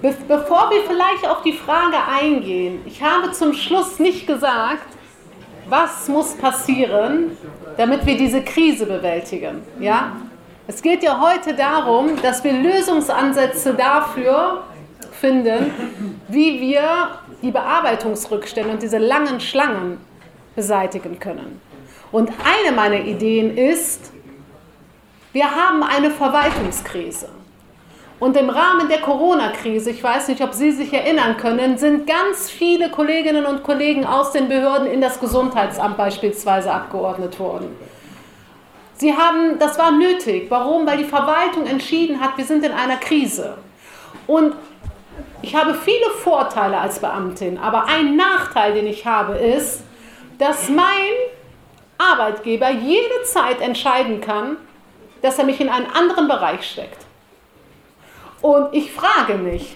Be bevor wir vielleicht auf die Frage eingehen, ich habe zum Schluss nicht gesagt, was muss passieren, damit wir diese Krise bewältigen. Ja? Es geht ja heute darum, dass wir Lösungsansätze dafür finden, wie wir die Bearbeitungsrückstände und diese langen Schlangen beseitigen können. Und eine meiner Ideen ist, wir haben eine Verwaltungskrise. Und im Rahmen der Corona-Krise, ich weiß nicht, ob Sie sich erinnern können, sind ganz viele Kolleginnen und Kollegen aus den Behörden in das Gesundheitsamt beispielsweise abgeordnet worden. Sie haben, das war nötig. Warum? Weil die Verwaltung entschieden hat, wir sind in einer Krise. Und ich habe viele Vorteile als Beamtin, aber ein Nachteil, den ich habe, ist, dass mein Arbeitgeber jede Zeit entscheiden kann, dass er mich in einen anderen Bereich steckt. Und ich frage mich,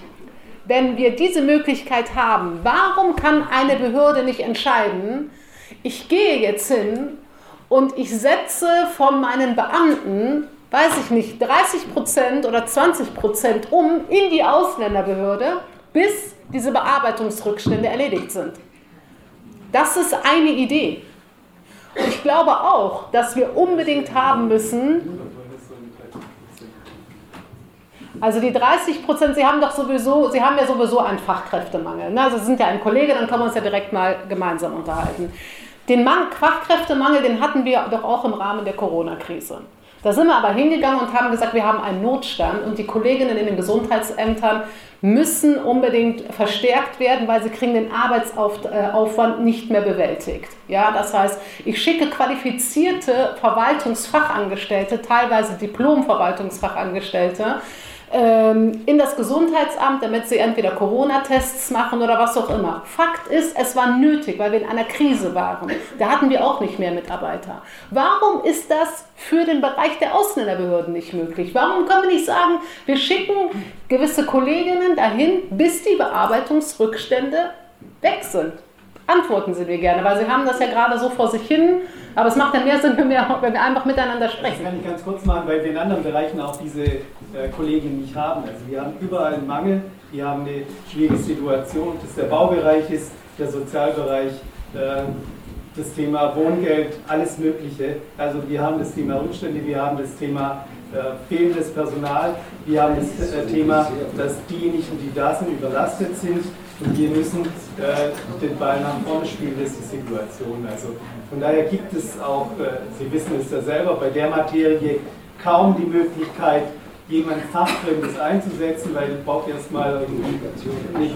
wenn wir diese Möglichkeit haben, warum kann eine Behörde nicht entscheiden, ich gehe jetzt hin und ich setze von meinen Beamten, weiß ich nicht, 30 Prozent oder 20 Prozent um in die Ausländerbehörde, bis diese Bearbeitungsrückstände erledigt sind. Das ist eine Idee. Und ich glaube auch, dass wir unbedingt haben müssen, also die 30 Prozent, Sie haben doch sowieso, Sie haben ja sowieso einen Fachkräftemangel. Ne? Also Sie sind ja ein Kollege, dann können wir uns ja direkt mal gemeinsam unterhalten. Den Fachkräftemangel, den hatten wir doch auch im Rahmen der Corona-Krise. Da sind wir aber hingegangen und haben gesagt, wir haben einen Notstand und die Kolleginnen in den Gesundheitsämtern müssen unbedingt verstärkt werden, weil sie kriegen den Arbeitsaufwand nicht mehr bewältigt. Ja, das heißt, ich schicke qualifizierte Verwaltungsfachangestellte, teilweise Diplom-Verwaltungsfachangestellte, in das Gesundheitsamt, damit sie entweder Corona-Tests machen oder was auch immer. Fakt ist, es war nötig, weil wir in einer Krise waren. Da hatten wir auch nicht mehr Mitarbeiter. Warum ist das für den Bereich der Ausländerbehörden nicht möglich? Warum können wir nicht sagen, wir schicken gewisse Kolleginnen dahin, bis die Bearbeitungsrückstände weg sind? Antworten Sie mir gerne, weil Sie haben das ja gerade so vor sich hin aber es macht dann mehr Sinn, wenn wir, wenn wir einfach miteinander sprechen. Das kann ich ganz kurz machen, weil wir in anderen Bereichen auch diese äh, Kolleginnen nicht haben. Also wir haben überall einen Mangel, wir haben eine schwierige Situation, dass der Baubereich ist, der Sozialbereich, äh, das Thema Wohngeld, alles Mögliche. Also wir haben das Thema Rückstände, wir haben das Thema äh, fehlendes Personal, wir haben das äh, Thema, dass diejenigen, die da sind, überlastet sind und wir müssen äh, den Ball nach vorne spielen, das ist die Situation. Also von daher gibt es auch, äh, Sie wissen es ja selber, bei der Materie kaum die Möglichkeit, jemand Fachfremdes einzusetzen, weil ich brauche erstmal nicht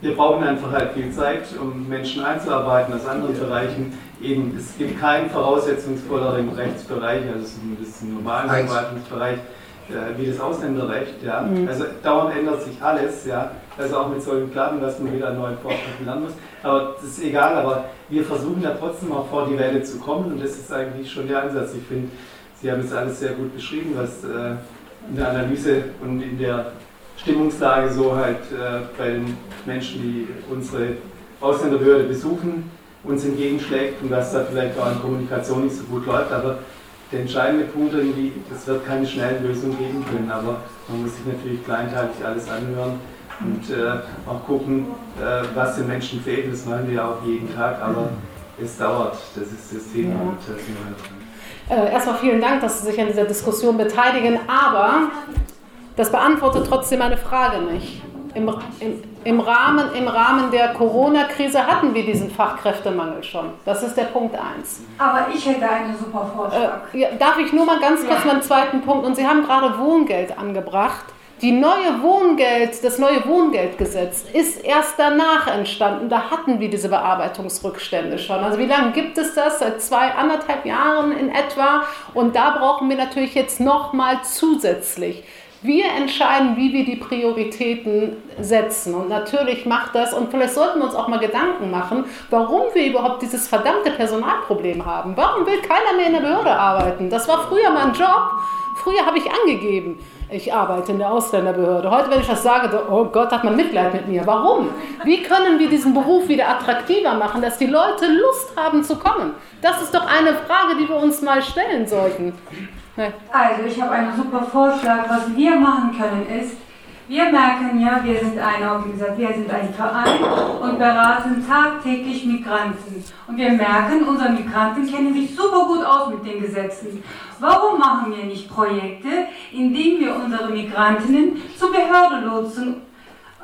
wir brauchen einfach halt viel Zeit, um Menschen einzuarbeiten aus anderen Bereichen. Eben, es gibt keinen voraussetzungsvolleren Rechtsbereich, also das ist ein normaler Verwaltungsbereich, äh, wie das Ausländerrecht. Ja. Mhm. Also dauernd ändert sich alles. Ja. Also auch mit solchen Klappen, dass man wieder an neuen Vorschriften lernen muss. Aber das ist egal, aber wir versuchen ja trotzdem auch vor die Welle zu kommen und das ist eigentlich schon der Ansatz. Ich finde, Sie haben es alles sehr gut beschrieben, was äh, in der Analyse und in der Stimmungslage so halt äh, bei den Menschen, die unsere Ausländerbehörde besuchen, uns entgegenschlägt und dass da vielleicht auch in Kommunikation nicht so gut läuft. Aber der entscheidende Punkt irgendwie, es wird keine schnellen Lösungen geben können, aber man muss sich natürlich kleinteilig alles anhören und äh, auch gucken, äh, was den Menschen fehlt. Das machen wir ja auch jeden Tag, aber es dauert. Das ist das Thema. Ja. Und, äh, erstmal vielen Dank, dass Sie sich an dieser Diskussion beteiligen, aber das beantwortet trotzdem meine Frage nicht. Im, im, im, Rahmen, Im Rahmen der Corona-Krise hatten wir diesen Fachkräftemangel schon. Das ist der Punkt 1. Aber ich hätte einen super Vorschlag. Äh, ja, darf ich nur mal ganz kurz ja. meinen zweiten Punkt? Und Sie haben gerade Wohngeld angebracht. Die neue Wohngeld, das neue Wohngeldgesetz ist erst danach entstanden. Da hatten wir diese Bearbeitungsrückstände schon. Also wie lange gibt es das? Seit zwei, anderthalb Jahren in etwa. Und da brauchen wir natürlich jetzt nochmal zusätzlich. Wir entscheiden, wie wir die Prioritäten setzen. Und natürlich macht das, und vielleicht sollten wir uns auch mal Gedanken machen, warum wir überhaupt dieses verdammte Personalproblem haben. Warum will keiner mehr in der Behörde arbeiten? Das war früher mein Job. Früher habe ich angegeben ich arbeite in der Ausländerbehörde. Heute, wenn ich das sage, oh Gott, hat man Mitleid mit mir. Warum? Wie können wir diesen Beruf wieder attraktiver machen, dass die Leute Lust haben zu kommen? Das ist doch eine Frage, die wir uns mal stellen sollten. Nee. Also ich habe einen super Vorschlag. Was wir machen können ist, wir merken ja, wir sind eine Organisation, wir sind ein Verein und beraten tagtäglich Migranten. Und wir merken, unsere Migranten kennen sich super gut aus mit den Gesetzen. Warum machen wir nicht Projekte, in denen wir unsere Migrantinnen zu Behördelotsen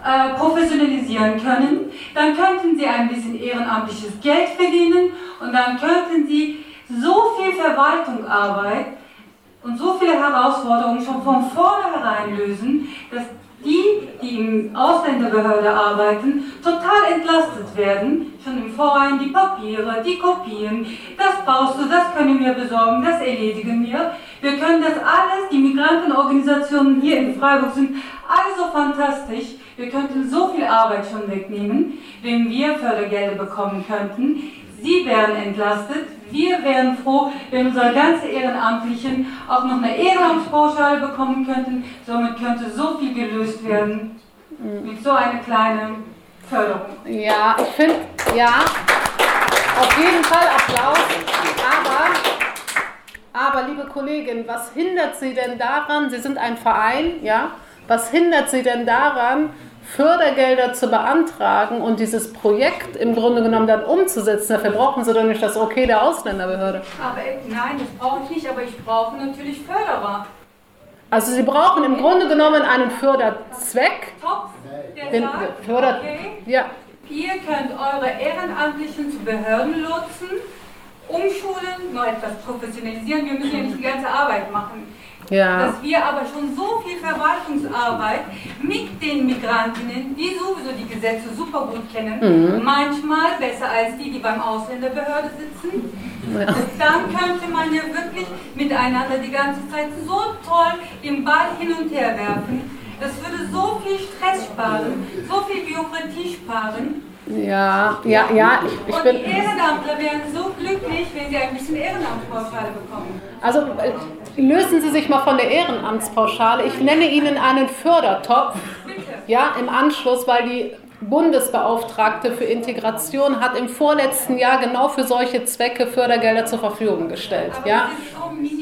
äh, professionalisieren können? Dann könnten sie ein bisschen ehrenamtliches Geld verdienen und dann könnten sie so viel Verwaltungsarbeit und so viele Herausforderungen schon von vornherein lösen, dass die, die im Ausländerbehörde arbeiten, total entlastet werden. Schon im Vorhinein die Papiere, die Kopien, das brauchst du, das können wir besorgen, das erledigen wir. Wir können das alles, die Migrantenorganisationen hier in Freiburg sind also fantastisch. Wir könnten so viel Arbeit schon wegnehmen, wenn wir Fördergelder bekommen könnten. Sie wären entlastet, wir wären froh, wenn unsere ganze Ehrenamtlichen auch noch eine Ehrenamtspauschale bekommen könnten. Somit könnte so viel gelöst werden mit so einer kleinen Förderung. Ja, ich finde, ja, auf jeden Fall Applaus. Aber, aber, liebe Kollegin, was hindert Sie denn daran? Sie sind ein Verein, ja? Was hindert Sie denn daran, Fördergelder zu beantragen und dieses Projekt im Grunde genommen dann umzusetzen. Dafür brauchen Sie doch nicht das Okay der Ausländerbehörde. Aber nein, das brauche ich nicht, aber ich brauche natürlich Förderer. Also Sie brauchen im Grunde genommen einen Förderzweck. Topf, der den sagt, Förder okay, ja. ihr könnt eure Ehrenamtlichen zu Behördenlotsen umschulen, noch etwas professionalisieren. Wir müssen ja nicht die ganze Arbeit machen. Ja. Dass wir aber schon so viel Verwaltungsarbeit mit den Migrantinnen, die sowieso die Gesetze super gut kennen, mhm. manchmal besser als die, die beim Ausländerbehörde sitzen. Ja. Dann könnte man ja wirklich miteinander die ganze Zeit so toll den Ball hin und her werfen. Das würde so viel Stress sparen, so viel Bürokratie sparen. Ja, ja, ja. Ich, ich und die Ehrenamtler wären so glücklich, wenn sie ein bisschen Ehrenamtspauschale bekommen. Also äh, lösen Sie sich mal von der Ehrenamtspauschale. Ich nenne Ihnen einen Fördertopf. Ja, im Anschluss, weil die Bundesbeauftragte für Integration hat im vorletzten Jahr genau für solche Zwecke Fördergelder zur Verfügung gestellt. Aber ja? Die sind so.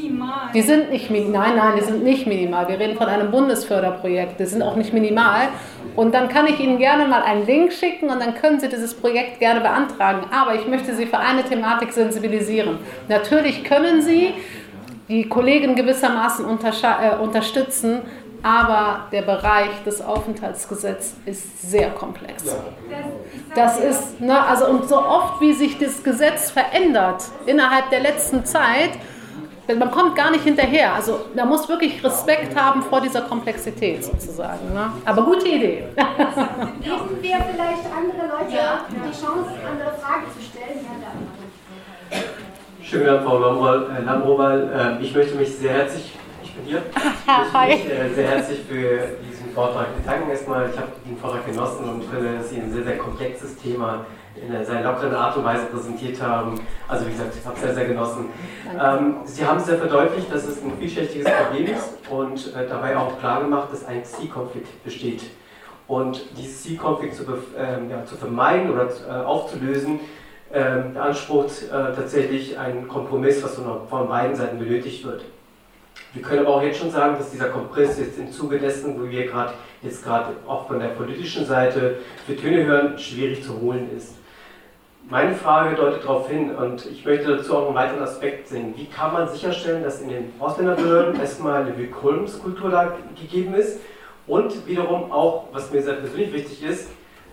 Die sind nicht nein, nein, die sind nicht minimal. Wir reden von einem Bundesförderprojekt. Die sind auch nicht minimal. Und dann kann ich Ihnen gerne mal einen Link schicken und dann können Sie dieses Projekt gerne beantragen. Aber ich möchte Sie für eine Thematik sensibilisieren. Natürlich können Sie die Kollegen gewissermaßen äh, unterstützen, aber der Bereich des Aufenthaltsgesetzes ist sehr komplex. Das ist, ne, also und so oft wie sich das Gesetz verändert innerhalb der letzten Zeit, man kommt gar nicht hinterher. Also man muss wirklich Respekt haben vor dieser Komplexität sozusagen. Ne? Aber gute Idee. Geben wir vielleicht andere Leute ja. die Chance, andere Fragen zu stellen? Schönen Dank, Frau Lamrowal. Äh, ich möchte mich sehr herzlich ich bin hier. Ich möchte mich äh, sehr herzlich für diesen Vortrag bedanken. Erstmal, ich habe den Vortrag genossen und finde, dass Sie ein sehr, sehr komplexes Thema in einer sehr lockeren Art und Weise präsentiert haben. Also wie gesagt, ich habe es sehr, sehr genossen. Ähm, Sie haben sehr verdeutlicht, dass es ein vielschichtiges Problem ist und äh, dabei auch klar gemacht, dass ein Zielkonflikt besteht. Und dieses Zielkonflikt zu, ähm, ja, zu vermeiden oder äh, aufzulösen, ähm, beansprucht äh, tatsächlich einen Kompromiss, was von beiden Seiten benötigt wird. Wir können aber auch jetzt schon sagen, dass dieser Kompromiss jetzt im Zuge dessen, wo wir gerade jetzt gerade auch von der politischen Seite für Töne hören, schwierig zu holen ist. Meine Frage deutet darauf hin und ich möchte dazu auch einen weiteren Aspekt sehen. Wie kann man sicherstellen, dass in den Ausländerbehörden erstmal eine Willkommenskultur da gegeben ist und wiederum auch, was mir sehr persönlich wichtig ist,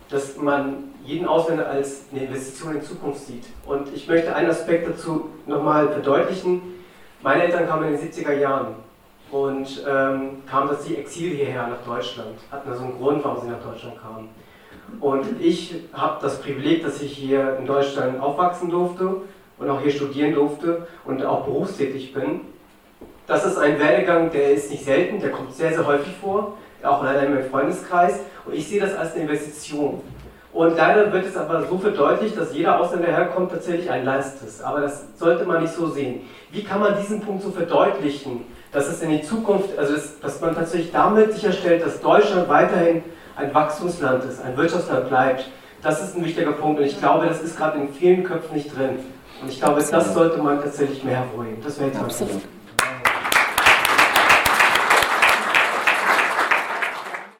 dass man jeden Ausländer als eine Investition in Zukunft sieht. Und ich möchte einen Aspekt dazu nochmal verdeutlichen meine Eltern kamen in den 70er Jahren und ähm, kamen das Exil hierher nach Deutschland, hatten also einen Grund, warum sie nach Deutschland kamen. Und ich habe das Privileg, dass ich hier in Deutschland aufwachsen durfte und auch hier studieren durfte und auch berufstätig bin. Das ist ein Werdegang, der ist nicht selten, der kommt sehr, sehr häufig vor, auch leider in meinem Freundeskreis. Und ich sehe das als eine Investition. Und leider wird es aber so verdeutlicht, dass jeder Ausländer herkommt, tatsächlich ein Last ist. Aber das sollte man nicht so sehen. Wie kann man diesen Punkt so verdeutlichen, dass es in die Zukunft, also dass man tatsächlich damit sicherstellt, dass Deutschland weiterhin ein Wachstumsland ist, ein Wirtschaftsland bleibt? Das ist ein wichtiger Punkt und ich glaube, das ist gerade in vielen Köpfen nicht drin. Und ich glaube, das sollte man tatsächlich mehr hervorheben. Das wäre jetzt Absolut.